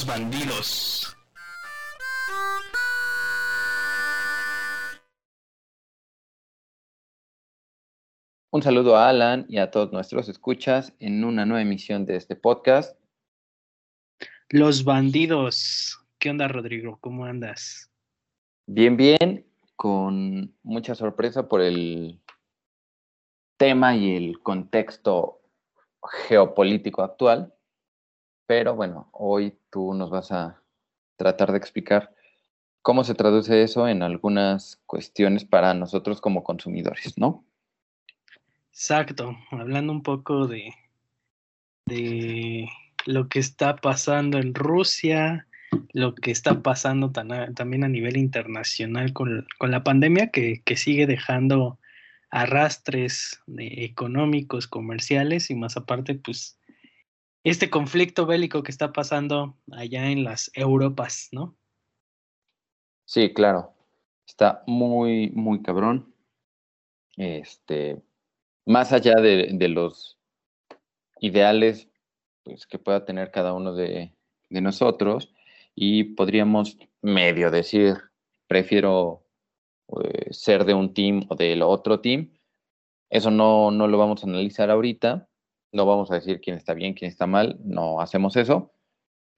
los bandidos. Un saludo a Alan y a todos nuestros escuchas en una nueva emisión de este podcast. Los bandidos. ¿Qué onda, Rodrigo? ¿Cómo andas? Bien, bien, con mucha sorpresa por el tema y el contexto geopolítico actual. Pero bueno, hoy tú nos vas a tratar de explicar cómo se traduce eso en algunas cuestiones para nosotros como consumidores, ¿no? Exacto, hablando un poco de, de lo que está pasando en Rusia, lo que está pasando también a nivel internacional con, la pandemia que, sigue dejando arrastres económicos, comerciales y más aparte, pues, este conflicto bélico que está pasando allá en las Europas, ¿no? Sí, claro. Está muy, muy cabrón. Este, más allá de, los ideales pues, que pueda tener cada uno de, nosotros, y podríamos medio decir, prefiero eh, ser de un team o del otro team. Eso no, no lo vamos a analizar ahorita, no vamos a decir quién está bien, quién está mal, no hacemos eso,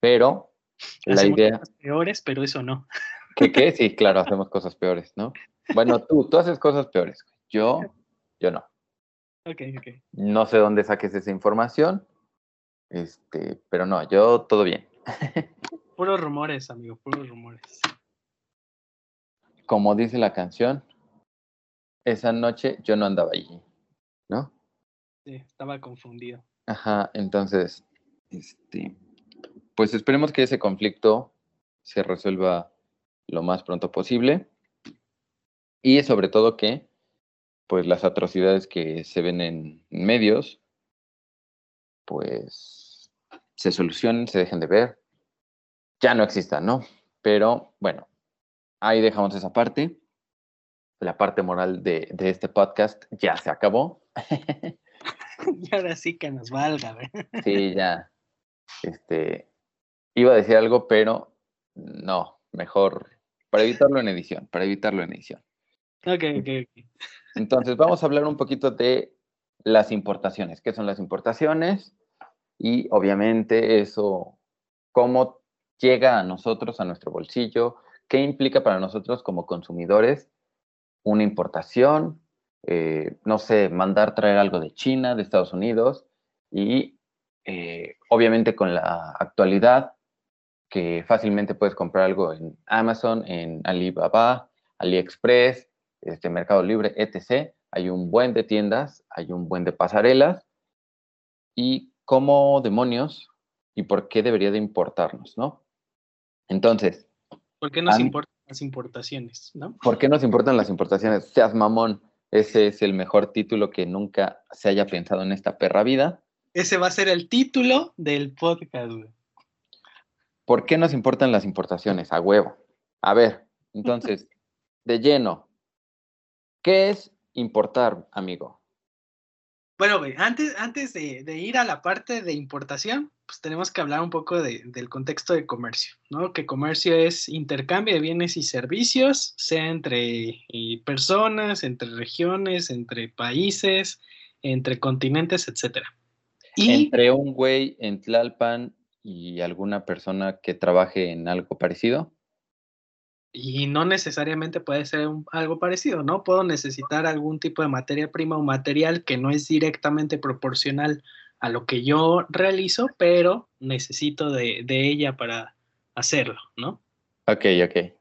pero la idea... Cosas peores, pero eso no. ¿Qué qué? Sí, claro, hacemos cosas peores, ¿no? Bueno, tú, tú haces cosas peores, yo, yo no. Ok, ok. No sé dónde saques esa información, este, pero no, yo todo bien. puros rumores, amigo, puros rumores. Como dice la canción, esa noche yo no andaba allí, ¿no? Estaba confundido. Ajá, entonces, este, pues esperemos que ese conflicto se resuelva lo más pronto posible y sobre todo que pues las atrocidades que se ven en medios, pues se solucionen, se dejen de ver, ya no existan, ¿no? Pero bueno, ahí dejamos esa parte. La parte moral de, este podcast ya se acabó. y ahora sí que nos valga, ¿verdad? sí, ya. Este, iba a decir algo, pero no, mejor para evitarlo en edición, para evitarlo en edición. Ok, ok, ok. Entonces, vamos a hablar un poquito de las importaciones. ¿Qué son las importaciones? Y obviamente eso, cómo llega a nosotros, a nuestro bolsillo, qué implica para nosotros como consumidores una importación, eh, no sé, mandar traer algo de China, de Estados Unidos, y eh, obviamente con la actualidad, que fácilmente puedes comprar algo en Amazon, en Alibaba, AliExpress, este Mercado Libre, etc. Hay un buen de tiendas, hay un buen de pasarelas y cómo demonios y por qué debería de importarnos, ¿no? Entonces. ¿Por qué nos importan las importaciones, no? ¿Por qué nos importan las importaciones? Seas mamón. Ese es el mejor título que nunca se haya pensado en esta perra vida. Ese va a ser el título del podcast, ¿Por qué nos importan las importaciones? A huevo. A ver, entonces, de lleno, ¿Qué es importar, amigo? Bueno, antes, antes de, ir a la parte de importación, pues tenemos que hablar un poco del contexto de comercio, ¿no? Que comercio es intercambio de bienes y servicios, sea entre eh, personas, entre regiones, entre países, entre continentes, etcétera. entre un güey en Tlalpan y alguna persona que trabaje en algo parecido y no necesariamente puede ser algo parecido, ¿no? Puedo necesitar algún tipo de materia prima o material que no es directamente proporcional a lo que yo realizo, pero necesito de, ella para hacerlo, ¿no? Ok, ok.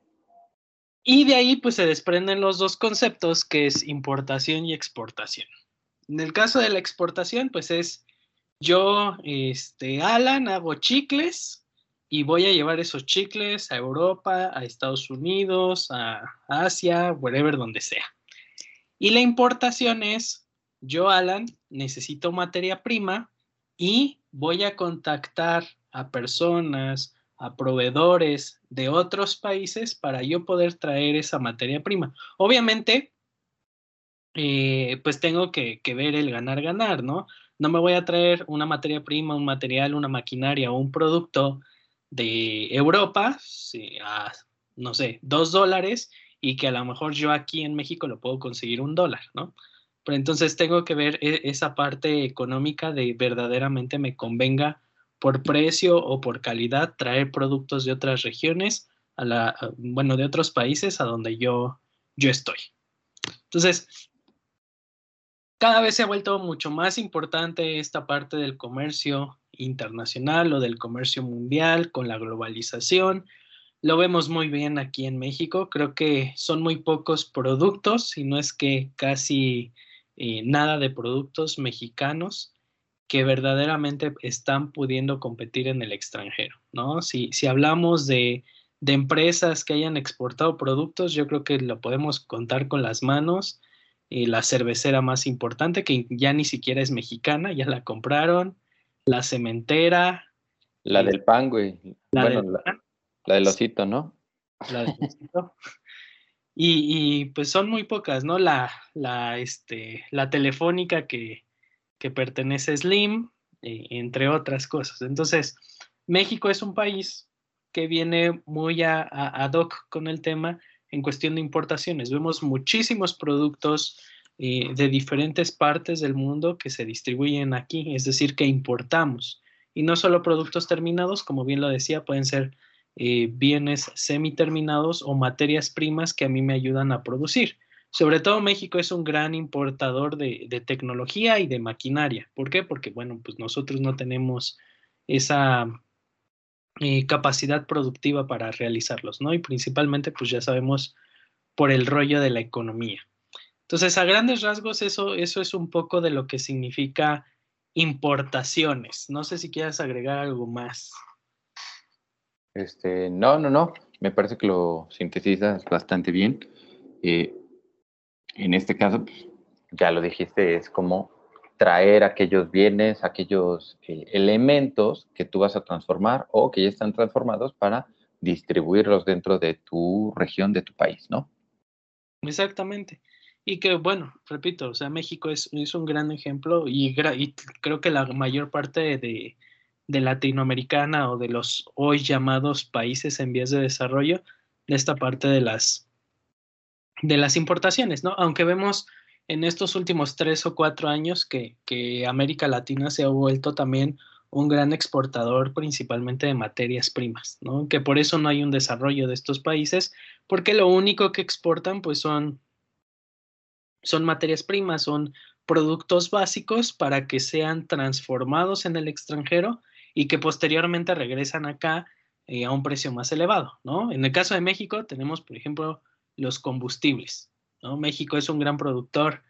Y de ahí pues se desprenden los dos conceptos que es importación y exportación. En el caso de la exportación pues es yo, este, Alan, hago chicles, y voy a llevar esos chicles a Europa, a Estados Unidos, a Asia, wherever donde sea. Y la importación es, yo, Alan, necesito materia prima y voy a contactar a personas, a proveedores de otros países para yo poder traer esa materia prima. Obviamente, eh, pues tengo que, que ver el ganar-ganar, ¿no? No me voy a traer una materia prima, un material, una maquinaria o un producto de Europa a, no sé, dos dólares y que a lo mejor yo aquí en México lo puedo conseguir un dólar, ¿no? Pero entonces tengo que ver e, esa parte económica de verdaderamente me convenga por precio o por calidad traer productos de otras regiones, a la, bueno, de otros países a donde yo, yo estoy. Entonces, cada vez se ha vuelto mucho más importante esta parte del comercio internacional o del comercio mundial con la globalización. Lo vemos muy bien aquí en México. Creo que son muy pocos productos, si no es que casi eh, nada de productos mexicanos que verdaderamente están pudiendo competir en el extranjero, ¿no? Si, si hablamos de, de empresas que hayan exportado productos, yo creo que lo podemos contar con las manos. Eh, la cervecera más importante, que ya ni siquiera es mexicana, ya la compraron. La cementera. La eh, del pan, güey. La, del, la, del osito, ¿no? La del osito. y, pues son muy pocas, ¿no? La, la, este, la telefónica que, que pertenece a Slim, eh, entre otras cosas. Entonces, México es un país que viene muy a, ad hoc con el tema en cuestión de importaciones. Vemos muchísimos productos eh, de diferentes partes del mundo que se distribuyen aquí, es decir, que importamos. Y no solo productos terminados, como bien lo decía, pueden ser eh, bienes semiterminados o materias primas que a mí me ayudan a producir. Sobre todo México es un gran importador de, tecnología y de maquinaria. ¿Por qué? Porque, bueno, pues nosotros no tenemos esa eh, capacidad productiva para realizarlos, ¿no? Y principalmente, pues ya sabemos por el rollo de la economía. Entonces, a grandes rasgos, eso, eso es un poco de lo que significa importaciones. No sé si quieras agregar algo más. Este, no, no, no. Me parece que lo sintetizas bastante bien. Eh, en este caso, pues, ya lo dijiste, es como traer aquellos bienes, aquellos eh, elementos que tú vas a transformar o que ya están transformados para distribuirlos dentro de tu región, de tu país, ¿no? Exactamente. Y que, bueno, repito, o sea, México es, es un gran ejemplo y, y, creo que la mayor parte de, de Latinoamericana o de los hoy llamados países en vías de desarrollo, de esta parte de las de las importaciones, ¿no? Aunque vemos en estos últimos tres o cuatro años que, que América Latina se ha vuelto también un gran exportador principalmente de materias primas, ¿no? Que por eso no hay un desarrollo de estos países, porque lo único que exportan pues son, son materias primas, son productos básicos para que sean transformados en el extranjero y que posteriormente regresan acá eh, a un precio más elevado, ¿no? En el caso de México tenemos, por ejemplo, los combustibles. ¿no? México es un gran productor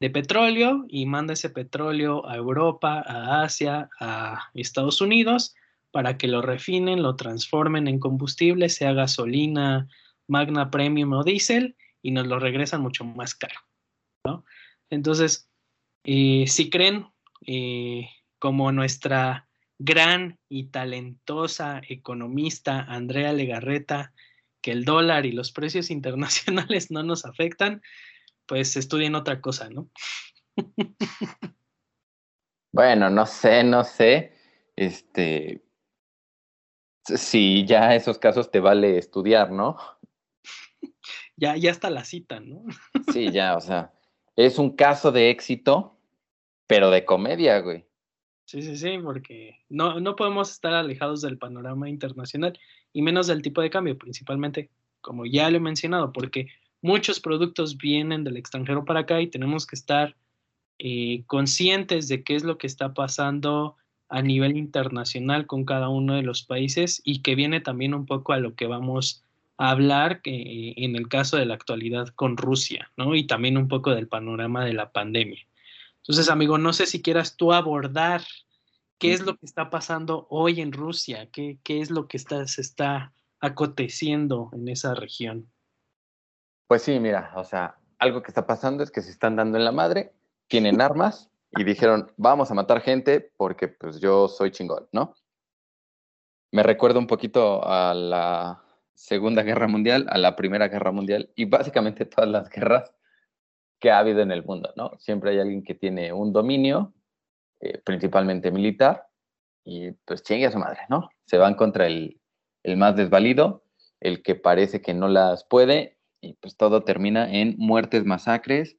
de petróleo y manda ese petróleo a Europa, a Asia, a Estados Unidos para que lo refinen, lo transformen en combustible, sea gasolina, magna premium o diésel y nos lo regresan mucho más caro. ¿no? Entonces, eh, si creen eh, como nuestra gran y talentosa economista Andrea Legarreta que el dólar y los precios internacionales no nos afectan, pues estudien otra cosa, ¿no? bueno, no sé, no sé. Este, si ya esos casos te vale estudiar, ¿no? ya, ya está la cita, ¿no? sí, ya, o sea, es un caso de éxito, pero de comedia, güey. Sí, sí, sí, porque no, no podemos estar alejados del panorama internacional y menos del tipo de cambio, principalmente, como ya lo he mencionado, porque muchos productos vienen del extranjero para acá y tenemos que estar eh, conscientes de qué es lo que está pasando a nivel internacional con cada uno de los países y que viene también un poco a lo que vamos a hablar que, en el caso de la actualidad con Rusia, ¿no? Y también un poco del panorama de la pandemia. Entonces, amigo, no sé si quieras tú abordar qué es lo que está pasando hoy en Rusia, qué, qué es lo que está, se está aconteciendo en esa región. Pues sí, mira, o sea, algo que está pasando es que se están dando en la madre, tienen armas y dijeron, vamos a matar gente porque pues yo soy chingón, ¿no? Me recuerdo un poquito a la Segunda Guerra Mundial, a la Primera Guerra Mundial y básicamente todas las guerras que ha habido en el mundo, ¿no? Siempre hay alguien que tiene un dominio, eh, principalmente militar, y pues chingue a su madre, ¿no? Se van contra el, el más desvalido, el que parece que no las puede, y pues todo termina en muertes, masacres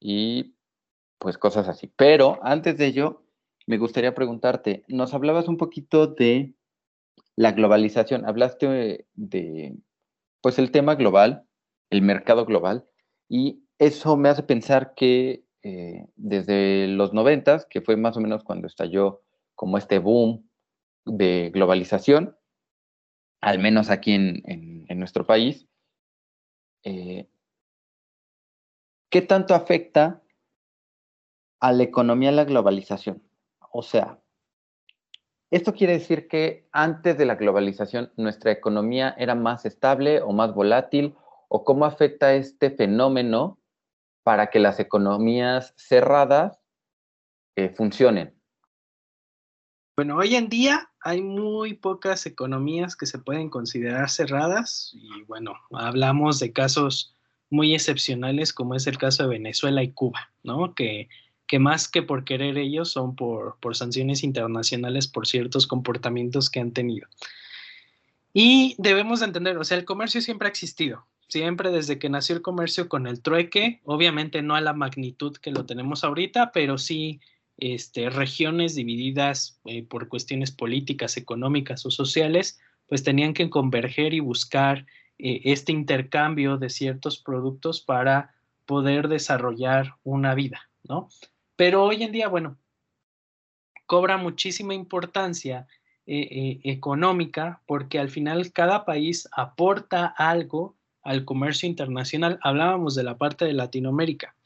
y pues cosas así. Pero antes de ello, me gustaría preguntarte, nos hablabas un poquito de la globalización, hablaste de, pues el tema global, el mercado global, y eso me hace pensar que eh, desde los noventas, que fue más o menos cuando estalló como este boom de globalización, al menos aquí en, nuestro país, eh, ¿qué tanto afecta a la economía la globalización? O sea, ¿esto quiere decir que antes de la globalización nuestra economía era más estable o más volátil? ¿O cómo afecta este fenómeno para que las economías cerradas eh, funcionen? Bueno, hoy en día hay muy pocas economías que se pueden considerar cerradas y bueno, hablamos de casos muy excepcionales como es el caso de Venezuela y Cuba, ¿no? Que, que más que por querer ellos son por, por sanciones internacionales por ciertos comportamientos que han tenido. Y debemos entender, o sea, el comercio siempre ha existido, siempre desde que nació el comercio con el trueque, obviamente no a la magnitud que lo tenemos ahorita, pero sí este, regiones divididas eh, por cuestiones políticas, económicas o sociales, pues tenían que converger y buscar eh, este intercambio de ciertos productos para poder desarrollar una vida, ¿no? Pero hoy en día, bueno, cobra muchísima importancia eh, económica porque al final cada país aporta algo al comercio internacional. Hablábamos de la parte de Latinoamérica,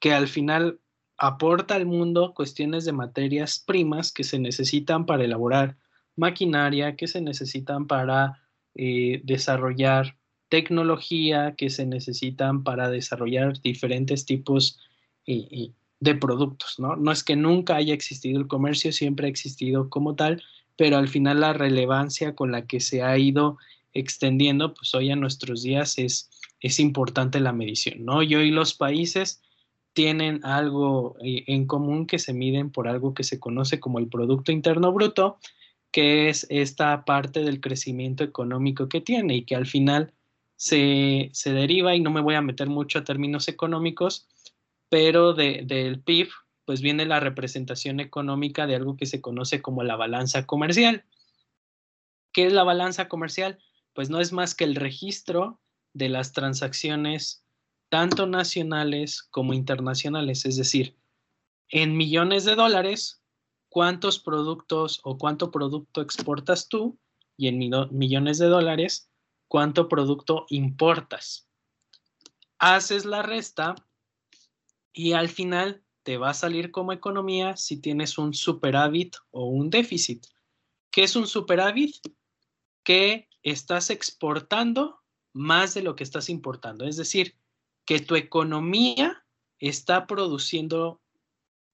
que al final aporta al mundo cuestiones de materias primas que se necesitan para elaborar maquinaria, que se necesitan para eh, desarrollar tecnología, que se necesitan para desarrollar diferentes tipos de productos, ¿no? No es que nunca haya existido el comercio, siempre ha existido como tal, pero al final la relevancia con la que se ha ido extendiendo, pues hoy a nuestros días es, es importante la medición, ¿no? Y hoy los países tienen algo eh, en común que se miden por algo que se conoce como el Producto Interno Bruto, que es esta parte del crecimiento económico que tiene y que al final se, deriva, y no me voy a meter mucho a términos económicos, pero del PIB, pues viene la representación económica de algo que se conoce como la balanza comercial. ¿Qué es la balanza comercial? Pues no es más que el registro de las transacciones tanto nacionales como internacionales, es decir, en millones de dólares, cuántos productos o cuánto producto exportas tú y en millones de dólares, cuánto producto importas. Haces la resta y al final te va a salir como economía si tienes un superávit o un déficit. ¿Qué es un superávit? Que estás exportando más de lo que estás importando. Es decir, que tu economía está produciendo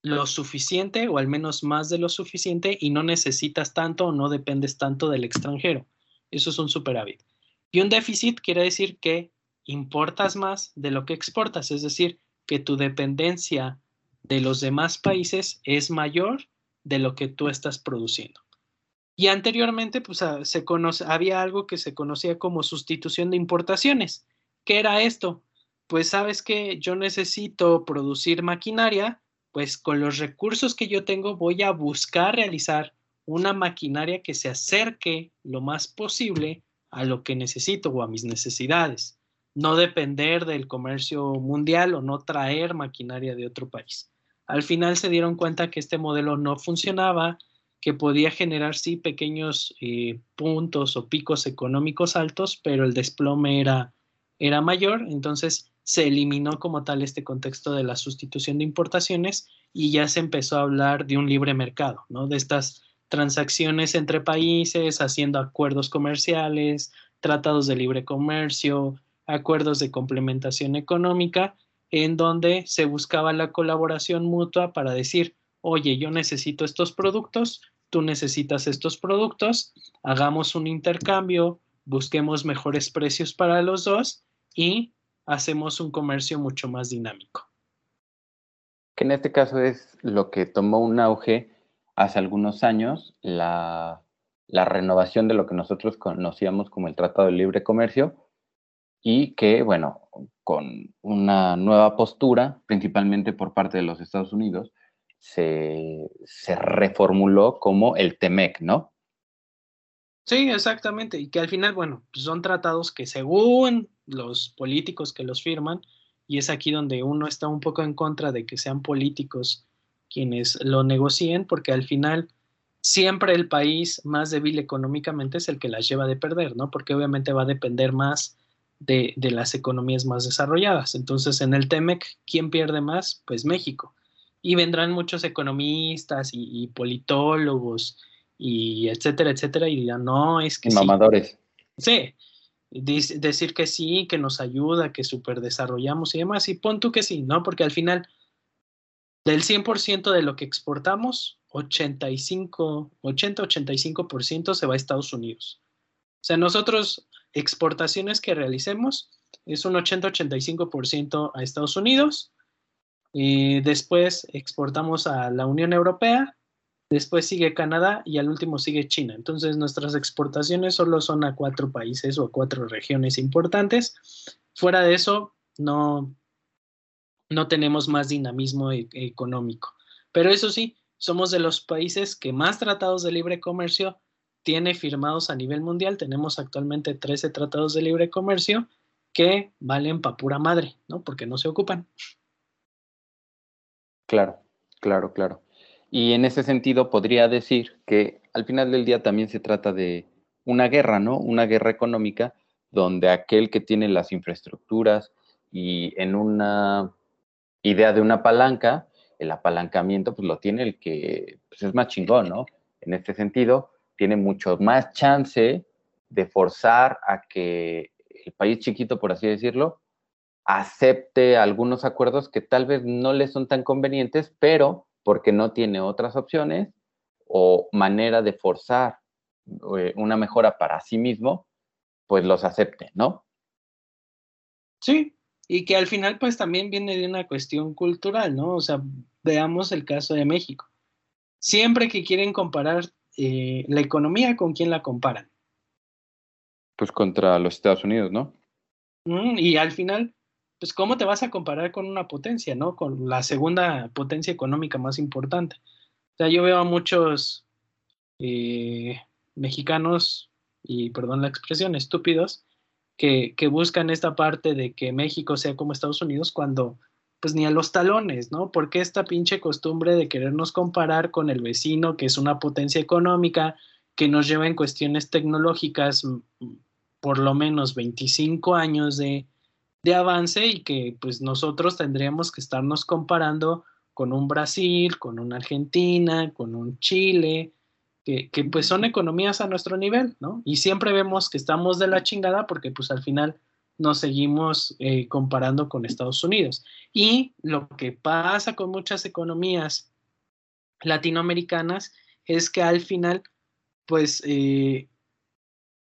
lo suficiente o al menos más de lo suficiente y no necesitas tanto o no dependes tanto del extranjero. Eso es un superávit. Y un déficit quiere decir que importas más de lo que exportas, es decir, que tu dependencia de los demás países es mayor de lo que tú estás produciendo. Y anteriormente, pues había algo que se conocía como sustitución de importaciones. ¿Qué era esto? pues sabes que yo necesito producir maquinaria, pues con los recursos que yo tengo voy a buscar realizar una maquinaria que se acerque lo más posible a lo que necesito o a mis necesidades. No depender del comercio mundial o no traer maquinaria de otro país. Al final se dieron cuenta que este modelo no funcionaba, que podía generar sí pequeños eh, puntos o picos económicos altos, pero el desplome era, era mayor. Entonces se eliminó como tal este contexto de la sustitución de importaciones y ya se empezó a hablar de un libre mercado, ¿no? De estas transacciones entre países, haciendo acuerdos comerciales, tratados de libre comercio, acuerdos de complementación económica, en donde se buscaba la colaboración mutua para decir, oye, yo necesito estos productos, tú necesitas estos productos, hagamos un intercambio, busquemos mejores precios para los dos y hacemos un comercio mucho más dinámico. Que en este caso es lo que tomó un auge hace algunos años, la la renovación de lo que nosotros conocíamos como el Tratado de Libre Comercio y que, bueno, con una nueva postura, principalmente por parte de los Estados Unidos, se, reformuló como el TEMEC, ¿no? Sí, exactamente. Y que al final, bueno, pues son tratados que según los políticos que los firman, y es aquí donde uno está un poco en contra de que sean políticos quienes lo negocien, porque al final siempre el país más débil económicamente es el que las lleva de perder, ¿no? Porque obviamente va a depender más de, las economías más desarrolladas. Entonces, en el TEMEC, ¿quién pierde más? Pues México. Y vendrán muchos economistas y, politólogos y etcétera, etcétera, y dirán, no, es que... Mamadores. Sí, decir que sí, que nos ayuda, que super desarrollamos y demás, y pon tú que sí, ¿no? Porque al final, del 100% de lo que exportamos, 85, 80-85% se va a Estados Unidos. O sea, nosotros exportaciones que realicemos es un 80-85% a Estados Unidos. Y después exportamos a la Unión Europea, después sigue Canadá y al último sigue China. Entonces nuestras exportaciones solo son a cuatro países o a cuatro regiones importantes. Fuera de eso, no, no tenemos más dinamismo e-, económico. Pero eso sí, somos de los países que más tratados de libre comercio tiene firmados a nivel mundial. Tenemos actualmente 13 tratados de libre comercio que valen pa' pura madre, ¿no? Porque no se ocupan. Claro, claro, claro. Y en ese sentido podría decir que al final del día también se trata de una guerra, ¿no? Una guerra económica donde aquel que tiene las infraestructuras y en una idea de una palanca, el apalancamiento pues lo tiene el que pues, es más chingón, ¿no? En este sentido, tiene mucho más chance de forzar a que el país chiquito, por así decirlo, acepte algunos acuerdos que tal vez no le son tan convenientes, pero porque no tiene otras opciones o manera de forzar eh, una mejora para sí mismo, pues los acepte, ¿no? Sí, y que al final pues también viene de una cuestión cultural, ¿no? O sea, veamos el caso de México. Siempre que quieren comparar eh, la economía, ¿con quién la comparan? Pues contra los Estados Unidos, ¿no? Mm, y al final, pues ¿cómo te vas a comparar con una potencia, ¿no? Con la segunda potencia económica más importante. O sea, yo veo a muchos eh, mexicanos, y perdón la expresión, estúpidos, que, que buscan esta parte de que México sea como Estados Unidos cuando pues ni a los talones, ¿no? Porque esta pinche costumbre de querernos comparar con el vecino, que es una potencia económica, que nos lleva en cuestiones tecnológicas por lo menos 25 años de, avance y que pues nosotros tendríamos que estarnos comparando con un Brasil, con una Argentina, con un Chile, que, que, pues son economías a nuestro nivel, ¿no? Y siempre vemos que estamos de la chingada porque pues al final nos seguimos eh, comparando con Estados Unidos. Y lo que pasa con muchas economías latinoamericanas es que al final, pues, eh,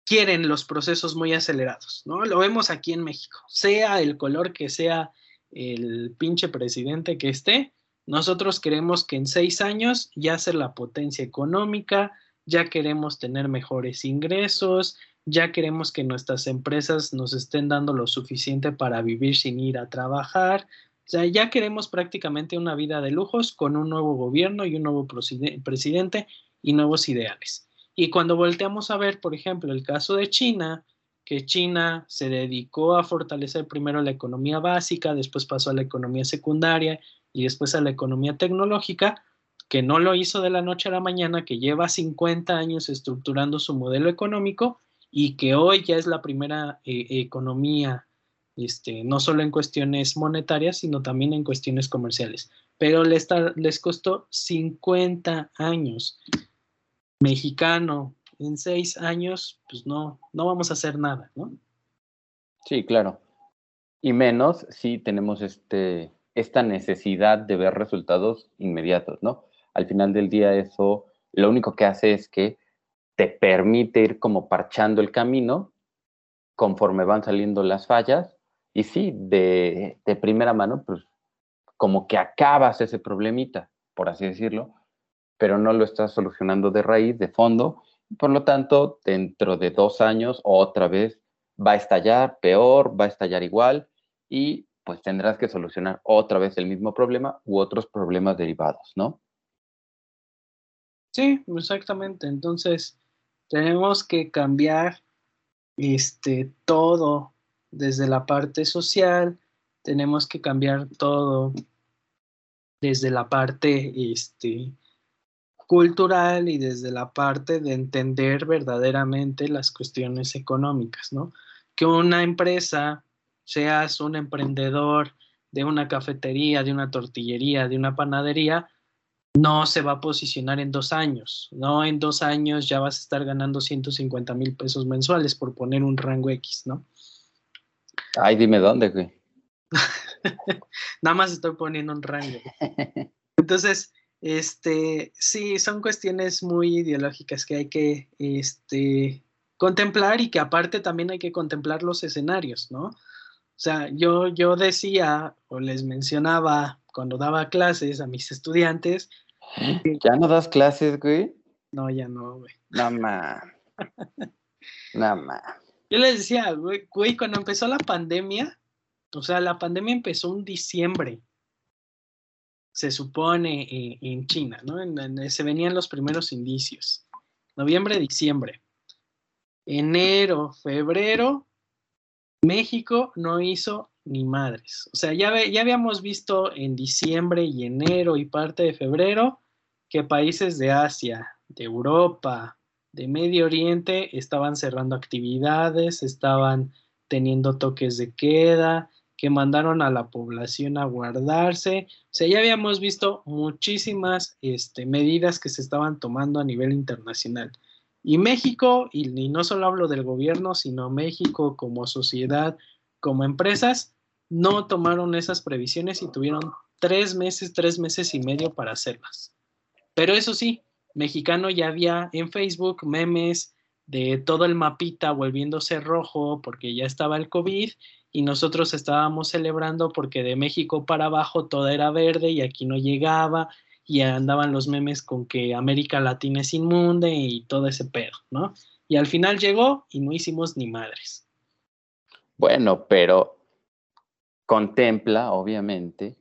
quieren los procesos muy acelerados, ¿no? Lo vemos aquí en México, sea el color que sea el pinche presidente que esté, nosotros queremos que en seis años ya ser la potencia económica, ya queremos tener mejores ingresos, ya queremos que nuestras empresas nos estén dando lo suficiente para vivir sin ir a trabajar. O sea, ya queremos prácticamente una vida de lujos con un nuevo gobierno y un nuevo presidente y nuevos ideales. Y cuando volteamos a ver, por ejemplo, el caso de China, que China se dedicó a fortalecer primero la economía básica, después pasó a la economía secundaria y después a la economía tecnológica, que no lo hizo de la noche a la mañana, que lleva 50 años estructurando su modelo económico y que hoy ya es la primera eh, economía, este, no solo en cuestiones monetarias, sino también en cuestiones comerciales. Pero les, les costó 50 años. Mexicano, en seis años, pues no, no vamos a hacer nada, ¿no? Sí, claro. Y menos si tenemos este, esta necesidad de ver resultados inmediatos, ¿no? Al final del día eso lo único que hace es que te permite ir como parchando el camino conforme van saliendo las fallas y sí, de, primera mano, pues como que acabas ese problemita, por así decirlo, pero no lo estás solucionando de raíz, de fondo, Por lo tanto, dentro de dos años, otra vez va a estallar peor, va a estallar igual y pues tendrás que solucionar otra vez el mismo problema u otros problemas derivados, ¿no? Sí, exactamente. Entonces, tenemos que cambiar este, todo desde la parte social, tenemos que cambiar todo desde la parte este, cultural y desde la parte de entender verdaderamente las cuestiones económicas, ¿no? Que una empresa, seas un emprendedor de una cafetería, de una tortillería, de una panadería, no se va a posicionar en dos años, no en dos años ya vas a estar ganando 150 mil pesos mensuales por poner un rango X, ¿no? Ay, dime dónde, güey. Nada más estoy poniendo un rango. Entonces, este, sí, son cuestiones muy ideológicas que hay que este, contemplar y que aparte también hay que contemplar los escenarios, ¿no? O sea, yo, yo decía o les mencionaba cuando daba clases a mis estudiantes. ¿Ya no das clases, güey? No, ya no, güey. Nada más. Yo les decía, güey, güey, cuando empezó la pandemia, o sea, la pandemia empezó en diciembre, se supone eh, en, China, ¿no? se venían los primeros indicios. Noviembre, diciembre. Enero, febrero, México no hizo ni madres. O sea, ya, ya habíamos visto en diciembre y enero y parte de febrero que países de Asia, de Europa, de Medio Oriente estaban cerrando actividades, estaban teniendo toques de queda, que mandaron a la población a guardarse. O sea, ya habíamos visto muchísimas este, medidas que se estaban tomando a nivel internacional. Y México, y, y no solo hablo del gobierno, sino México como sociedad, como empresas, no tomaron esas previsiones y tuvieron tres meses, tres meses y medio para hacerlas. Pero eso sí, mexicano ya había en Facebook memes de todo el mapita volviéndose rojo porque ya estaba el COVID y nosotros estábamos celebrando porque de México para abajo todo era verde y aquí no llegaba y andaban los memes con que América Latina es inmunde y todo ese pedo, ¿no? Y al final llegó y no hicimos ni madres. Bueno, pero contempla, obviamente,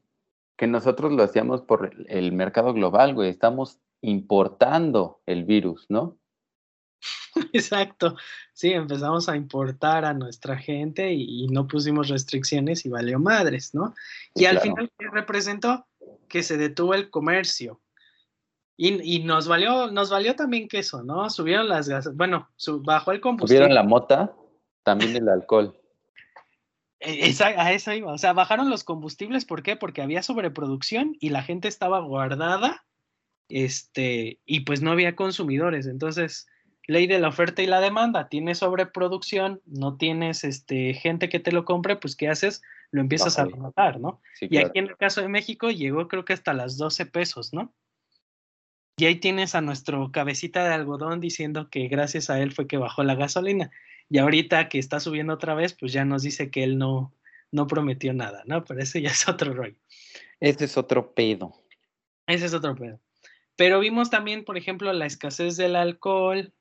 que nosotros lo hacíamos por el mercado global, güey. Estamos importando el virus, ¿no? Exacto. Sí, empezamos a importar a nuestra gente y, no pusimos restricciones y valió madres, ¿no? Y al final, ¿qué representó? Que se detuvo el comercio. Y, nos valió, nos valió también queso, ¿no? Subieron las gases, bueno, bajó el combustible. Subieron la mota, también el alcohol. E, a eso iba. O sea, bajaron los combustibles, ¿por qué? Porque había sobreproducción y la gente estaba guardada, este, y pues no había consumidores. Entonces, ley de la oferta y la demanda, tienes sobreproducción, no tienes este, gente que te lo compre, pues ¿qué haces? Lo empiezas a rematar, ¿no? y aquí en el caso de México llegó creo que hasta las 12 pesos, ¿no? Y ahí tienes a nuestro cabecita de algodón diciendo que gracias a él fue que bajó la gasolina. Y ahorita que está subiendo otra vez, pues ya nos dice que él no, no prometió nada, ¿no? Pero ese ya es otro rollo. Ese es otro pedo. Ese es otro pedo. Pero vimos también, por ejemplo, la escasez del alcohol,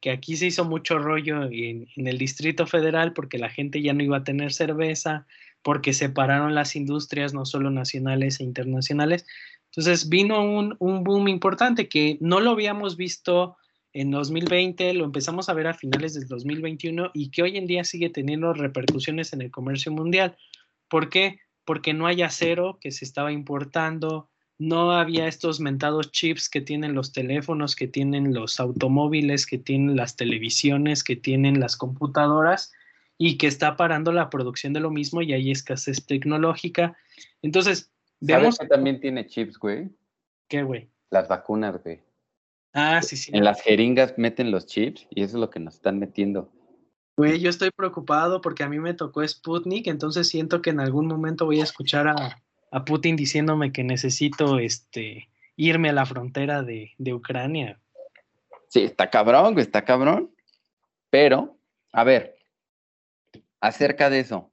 que, aquí se hizo mucho rollo en, el Distrito Federal porque la gente ya no iba a tener cerveza, porque separaron las industrias, no solo nacionales e internacionales. Entonces vino un, un boom importante que no lo habíamos visto en 2020, lo empezamos a ver a finales del 2021 y que hoy en día sigue teniendo repercusiones en el comercio mundial. ¿Por qué? Porque no hay acero que se estaba importando, no había estos mentados chips que tienen los teléfonos, que tienen los automóviles, que tienen las televisiones, que tienen las computadoras y que está parando la producción de lo mismo y hay escasez tecnológica. Entonces, veamos... que también tiene chips, güey? ¿Qué, güey? Las vacunas, güey. Ah, sí, sí. En las jeringas meten los chips y eso es lo que nos están metiendo. Güey, yo estoy preocupado porque a mí me tocó Sputnik, entonces siento que en algún momento voy a escuchar a, Putin diciéndome que necesito este, irme a la frontera de, Ucrania. Sí, está cabrón, está cabrón. Pero, a ver, acerca de eso.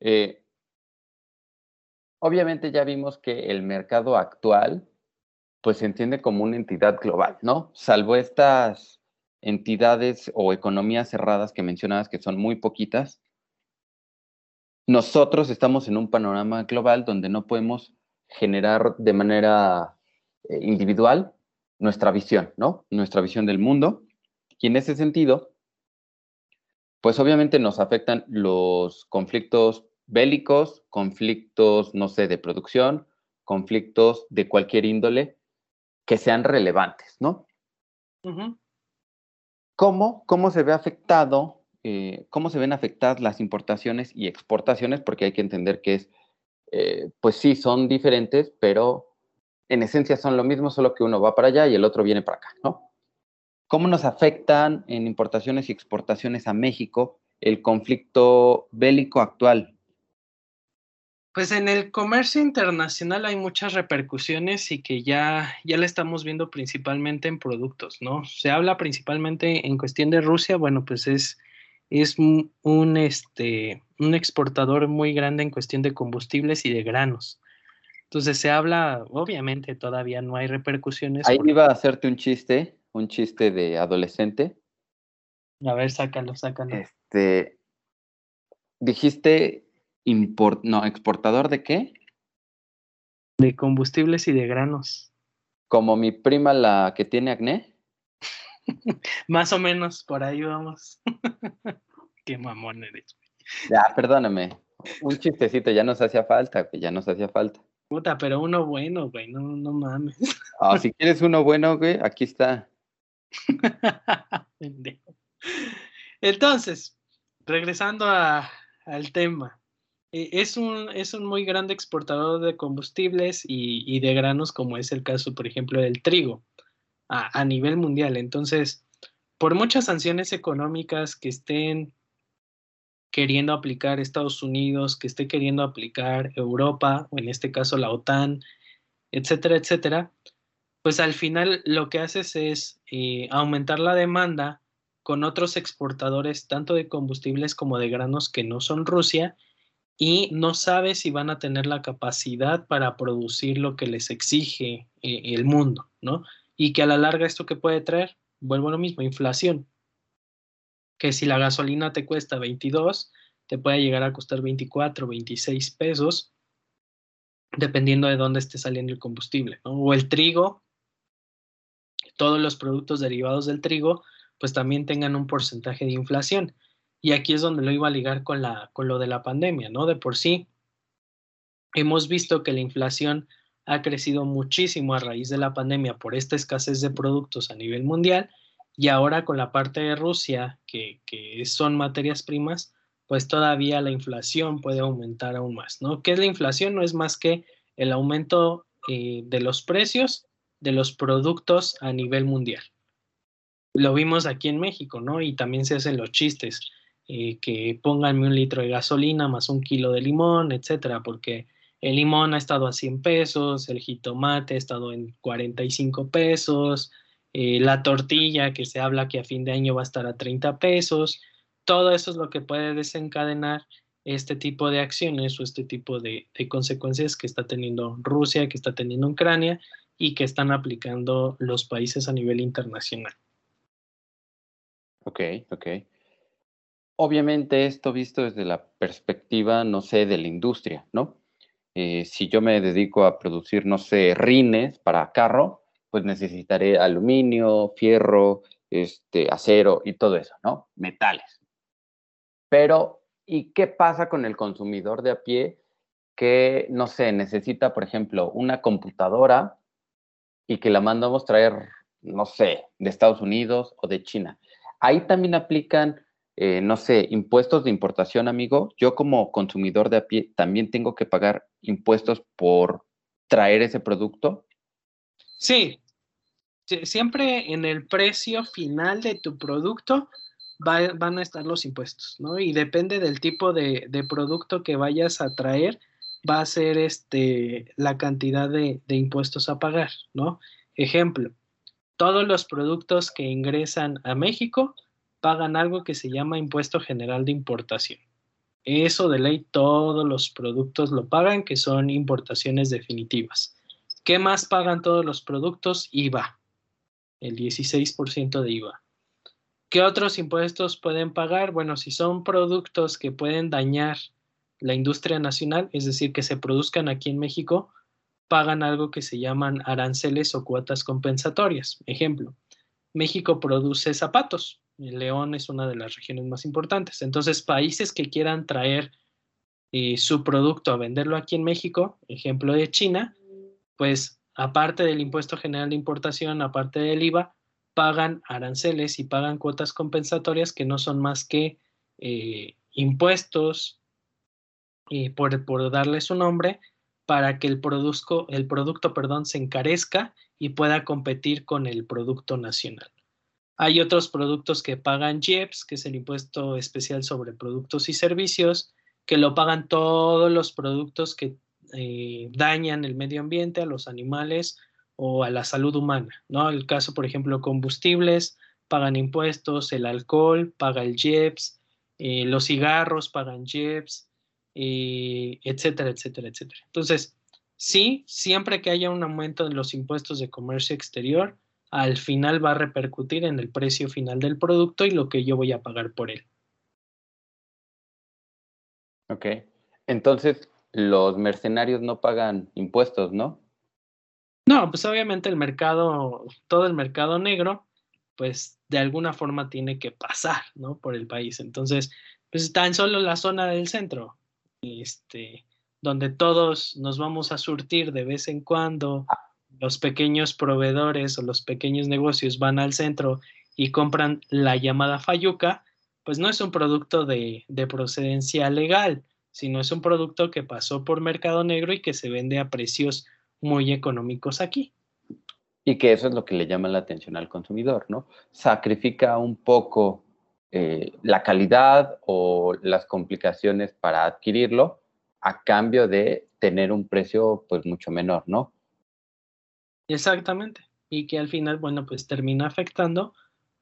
Eh, obviamente ya vimos que el mercado actual pues se entiende como una entidad global, ¿no? Salvo estas entidades o economías cerradas que mencionabas que son muy poquitas, nosotros estamos en un panorama global donde no podemos generar de manera eh, individual nuestra visión, ¿no? Nuestra visión del mundo. Y en ese sentido, pues obviamente nos afectan los conflictos bélicos, conflictos, no sé, de producción, conflictos de cualquier índole que sean relevantes, ¿no? ¿Cómo, ¿Cómo se ve afectado, eh, cómo se ven afectadas las importaciones y exportaciones? Porque hay que entender que es, eh, pues sí, son diferentes, pero en esencia son lo mismo, solo que uno va para allá y el otro viene para acá, ¿no? ¿Cómo nos afectan en importaciones y exportaciones a México el conflicto bélico actual? Pues en el comercio internacional hay muchas repercusiones y que ya, ya la estamos viendo principalmente en productos, ¿no? Se habla principalmente en cuestión de Rusia, bueno, pues es, es un, este, un exportador muy grande en cuestión de combustibles y de granos. Entonces se habla, obviamente todavía no hay repercusiones. Ahí iba a hacerte un chiste, un chiste de adolescente. A ver, sácalo, sácalo. Este, dijiste import, no, exportador de qué? De combustibles y de granos. Como mi prima la que tiene acné. Más o menos, por ahí vamos. qué mamón eres. Ya, perdóname. Un chistecito ya nos hacía falta, que ya nos hacía falta. Puta, pero uno bueno, güey, no, no mames. Ah, si quieres uno bueno, güey, aquí está. Entonces, regresando al tema. Eh, es un, es un muy grande exportador de combustibles y, de granos, como es el caso, por ejemplo, del trigo, a, nivel mundial. Entonces, por muchas sanciones económicas que estén queriendo aplicar Estados Unidos, que esté queriendo aplicar Europa, o en este caso la OTAN, etcétera, etcétera, pues al final lo que haces es eh, aumentar la demanda con otros exportadores, tanto de combustibles como de granos que no son Rusia, y no sabes si van a tener la capacidad para producir lo que les exige eh, el mundo, ¿no? Y que a la larga esto que puede traer, vuelvo a lo mismo, inflación que si la gasolina te cuesta 22, te puede llegar a costar 24, 26 pesos, dependiendo de dónde esté saliendo el combustible. O el trigo, todos los productos derivados del trigo, pues también tengan un porcentaje de inflación. Y aquí es donde lo iba a ligar con, la, con lo de la pandemia, ¿no? De por sí, hemos visto que la inflación ha crecido muchísimo a raíz de la pandemia por esta escasez de productos a nivel mundial y ahora con la parte de Rusia, que, son materias primas, pues todavía la inflación puede aumentar aún más, ¿no? ¿Qué es la inflación? No es más que el aumento eh, de los precios de los productos a nivel mundial. Lo vimos aquí en México, ¿no? Y también se hacen los chistes, eh, que pónganme un litro de gasolina más un kilo de limón, etcétera, porque el limón ha estado a 100 pesos, el jitomate ha estado en 45 pesos, eh, la tortilla que se habla que a fin de año va a estar a 30 pesos, todo eso es lo que puede desencadenar este tipo de acciones o este tipo de, consecuencias que está teniendo Rusia, que está teniendo Ucrania y que están aplicando los países a nivel internacional. Ok, ok. Obviamente esto visto desde la perspectiva, no sé, de la industria, ¿no? Eh, si yo me dedico a producir, no sé, rines para carro, pues necesitaré aluminio, fierro, este, acero y todo eso, ¿no? Metales. Pero, ¿y qué pasa con el consumidor de a pie que, no sé, necesita, por ejemplo, una computadora y que la mandamos traer, no sé, de Estados Unidos o de China? Ahí también aplican, eh, no sé, impuestos de importación, amigo. Yo como consumidor de a pie también tengo que pagar impuestos por traer ese producto. Sí, siempre en el precio final de tu producto van a estar los impuestos, ¿no? Y depende del tipo de, producto que vayas a traer, va a ser este, la cantidad de, de impuestos a pagar, ¿no? Ejemplo, todos los productos que ingresan a México pagan algo que se llama impuesto general de importación. Eso de ley todos los productos lo pagan, que son importaciones definitivas. ¿Qué más pagan todos los productos? IVA, el 16% de IVA. ¿Qué otros impuestos pueden pagar? Bueno, si son productos que pueden dañar la industria nacional, es decir, que se produzcan aquí en México, pagan algo que se llaman aranceles o cuotas compensatorias. Ejemplo, México produce zapatos. León es una de las regiones más importantes. Entonces, países que quieran traer eh, su producto a venderlo aquí en México, ejemplo de China, pues aparte del impuesto general de importación, aparte del IVA, pagan aranceles y pagan cuotas compensatorias que no son más que eh, impuestos por, por, darle su nombre, para que el, el producto perdón, se encarezca y pueda competir con el producto nacional. Hay otros productos que pagan JEPS, que es el impuesto especial sobre productos y servicios, que lo pagan todos los productos que eh, dañan el medio ambiente, a los animales o a la salud humana, ¿no? El caso, por ejemplo, combustibles, pagan impuestos, el alcohol, paga el JEPS, eh, los cigarros pagan JEPS, etcétera, etcétera, etcétera. Entonces, sí, siempre que haya un aumento de los impuestos de comercio exterior, al final va a repercutir en el precio final del producto y lo que yo voy a pagar por él. Ok. Entonces, los mercenarios no pagan impuestos, ¿no? No, pues obviamente el mercado, todo el mercado negro, pues de alguna forma tiene que pasar, ¿no? Por el país. Entonces, pues tan solo la zona del centro, este, donde todos nos vamos a surtir de vez en cuando, los pequeños proveedores o los pequeños negocios van al centro y compran la llamada fayuca, pues no es un producto de, de procedencia legal, sino es un producto que pasó por mercado negro y que se vende a precios muy económicos aquí. Y que eso es lo que le llama la atención al consumidor, ¿no? Sacrifica un poco eh, la calidad o las complicaciones para adquirirlo a cambio de tener un precio pues mucho menor, ¿no? Exactamente. Y que al final, bueno, pues termina afectando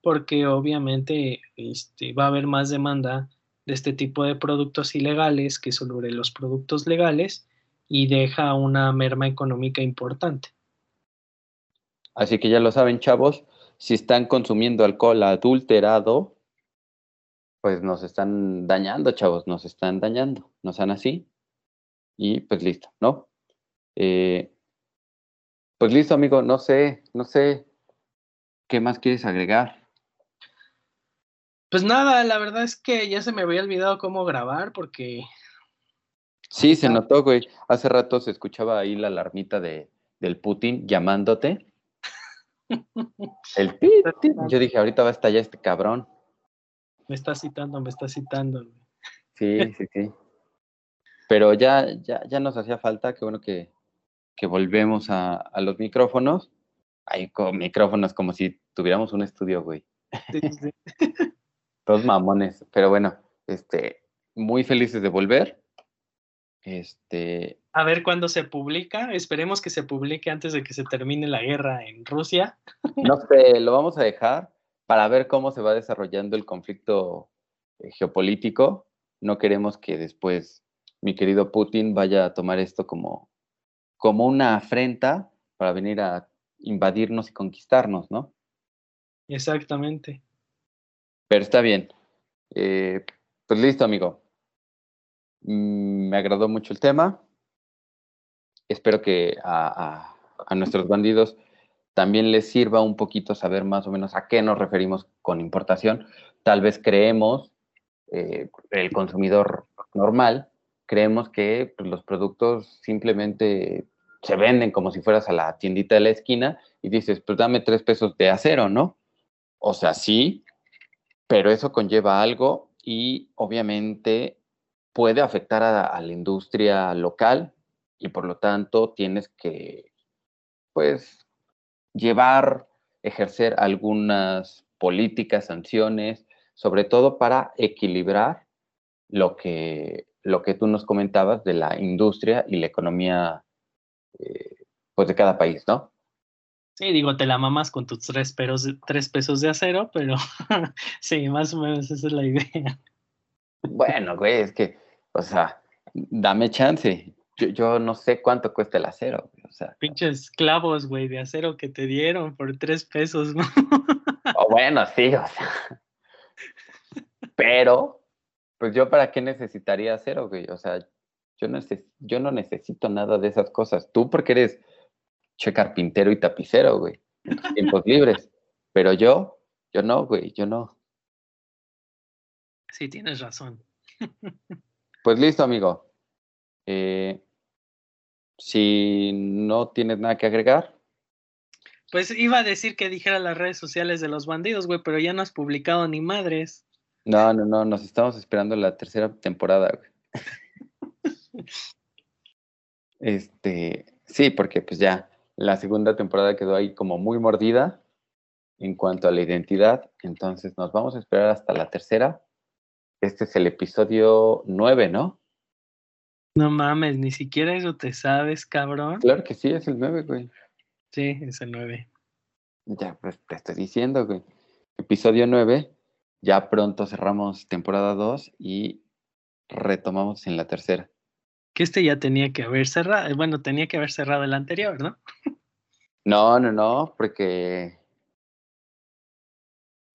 porque obviamente este, va a haber más demanda de este tipo de productos ilegales que sobre los productos legales y deja una merma económica importante. Así que ya lo saben, chavos, si están consumiendo alcohol adulterado, pues nos están dañando, chavos, nos están dañando, no sean así. Y pues listo, ¿no? Eh, pues listo, amigo, no sé, no sé, ¿qué más quieres agregar? Pues nada, la verdad es que ya se me había olvidado cómo grabar porque... Sí, se notó, güey. Hace rato se escuchaba ahí la alarmita de, del Putin llamándote. El Yo dije, ahorita va a estallar este cabrón. Me está citando, me está citando. Sí, sí, sí. Pero ya, ya, ya nos hacía falta, qué bueno que, que volvemos a, a, los micrófonos. Hay micrófonos como si tuviéramos un estudio, güey. Sí, sí. Todos mamones, pero bueno, este, muy felices de volver. Este. A ver cuándo se publica. Esperemos que se publique antes de que se termine la guerra en Rusia. No sé, lo vamos a dejar para ver cómo se va desarrollando el conflicto eh, geopolítico. No queremos que después mi querido Putin vaya a tomar esto como, como una afrenta para venir a invadirnos y conquistarnos, ¿no? Exactamente. Pero está bien. Eh, pues listo, amigo. Mm, me agradó mucho el tema. Espero que a, a nuestros bandidos también les sirva un poquito saber más o menos a qué nos referimos con importación. Tal vez creemos, eh, el consumidor normal, creemos que pues, los productos simplemente se venden como si fueras a la tiendita de la esquina y dices, pues dame tres pesos de acero, ¿no? O sea, sí, pero eso conlleva algo y obviamente puede afectar a la industria local y por lo tanto tienes que, pues, llevar, ejercer algunas políticas, sanciones, sobre todo para equilibrar lo que, lo que tú nos comentabas de la industria y la economía eh, pues de cada país, ¿no? Sí, digo, te la mamas con tus tres, tres pesos de acero, pero sí, más o menos esa es la idea. Bueno, güey, es que, o sea, dame chance yo, no sé cuánto cuesta el acero, o sea. Pinches clavos, güey, de acero que te dieron por tres pesos, ¿no? O bueno, sí, o sea. Pero, pues yo para qué necesitaría cero, güey. O sea, yo no, yo no necesito nada de esas cosas. Tú porque eres che carpintero y tapicero, güey, en tus tiempos libres. Pero yo, yo no, güey, yo no. Sí, tienes razón. Pues listo, amigo. Eh, si no tienes nada que agregar. Pues iba a decir que dijera las redes sociales de los bandidos, güey, pero ya no has publicado ni madres. No, no, no, nos estamos esperando la tercera temporada, güey. este, sí, porque pues ya la segunda temporada quedó ahí como muy mordida en cuanto a la identidad, entonces nos vamos a esperar hasta la tercera. Este es el episodio nueve, ¿no? No mames, ni siquiera eso te sabes, cabrón. Claro que sí, es el 9, güey. Sí, es el 9. Ya, pues te estoy diciendo, güey. Episodio 9, ya pronto cerramos temporada 2 y retomamos en la tercera. Que este ya tenía que haber cerrado, bueno, tenía que haber cerrado el anterior, ¿no? No, no, no, porque...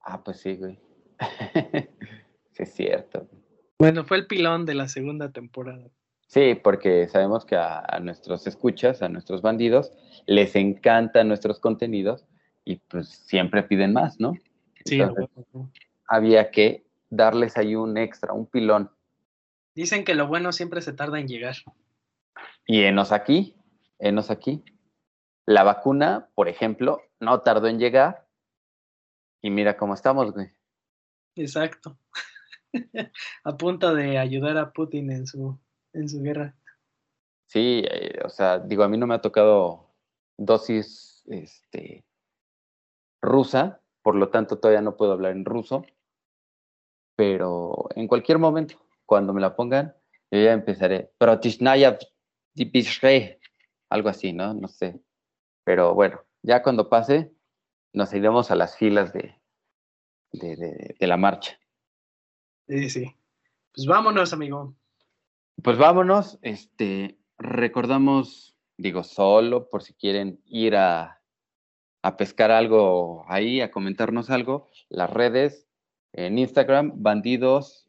Ah, pues sí, güey. sí, es cierto. Bueno, fue el pilón de la segunda temporada. Sí, porque sabemos que a, nuestros escuchas, a nuestros bandidos, les encantan nuestros contenidos y pues siempre piden más, ¿no? Sí. Había que darles ahí un extra, un pilón. Dicen que lo bueno siempre se tarda en llegar. Y enos aquí, enos aquí. La vacuna, por ejemplo, no tardó en llegar y mira cómo estamos, güey. Exacto. a punto de ayudar a Putin en su en su guerra. Sí, eh, o sea, digo, a mí no me ha tocado dosis este, rusa, por lo tanto todavía no puedo hablar en ruso, pero en cualquier momento, cuando me la pongan, yo ya empezaré. Protishnaya algo así, ¿no? No sé. Pero bueno, ya cuando pase, nos iremos a las filas de, de, de la marcha. Sí, sí. Pues vámonos, amigo. Pues vámonos, este, recordamos, digo, solo por si quieren ir a, a pescar algo ahí, a comentarnos algo, las redes en Instagram, bandidos,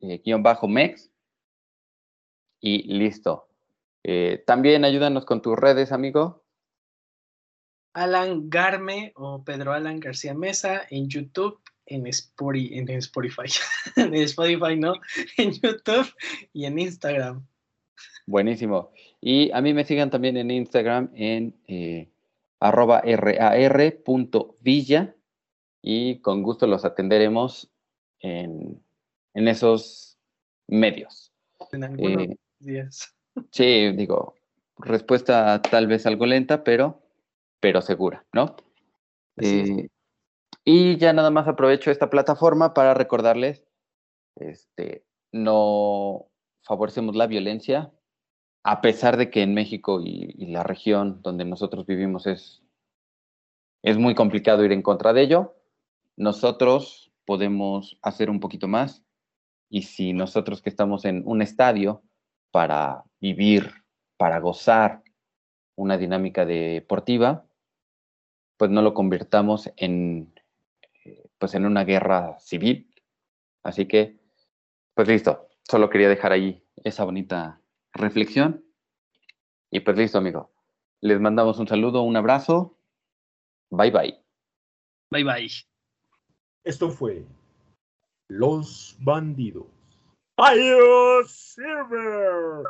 eh, bajo mex, y listo. Eh, también ayúdanos con tus redes, amigo. Alan Garme o Pedro Alan García Mesa en YouTube en, Spotify, en Spotify, en Spotify no, en YouTube y en Instagram. Buenísimo. Y a mí me sigan también en Instagram en eh, arroba rar.villa y con gusto los atenderemos en, en esos medios. En algunos eh, días. Sí, digo, respuesta tal vez algo lenta, pero, pero segura, ¿no? Eh, y ya nada más aprovecho esta plataforma para recordarles, este, no favorecemos la violencia, a pesar de que en México y, la región donde nosotros vivimos es, es muy complicado ir en contra de ello, nosotros podemos hacer un poquito más y si nosotros que estamos en un estadio para vivir, para gozar una dinámica deportiva, pues no lo convirtamos en, pues en una guerra civil. Así que, pues listo, solo quería dejar ahí esa bonita reflexión. Y pues listo, amigo. Les mandamos un saludo, un abrazo. Bye bye. Bye bye. Esto fue Los Bandidos. ¡Adiós, Silver!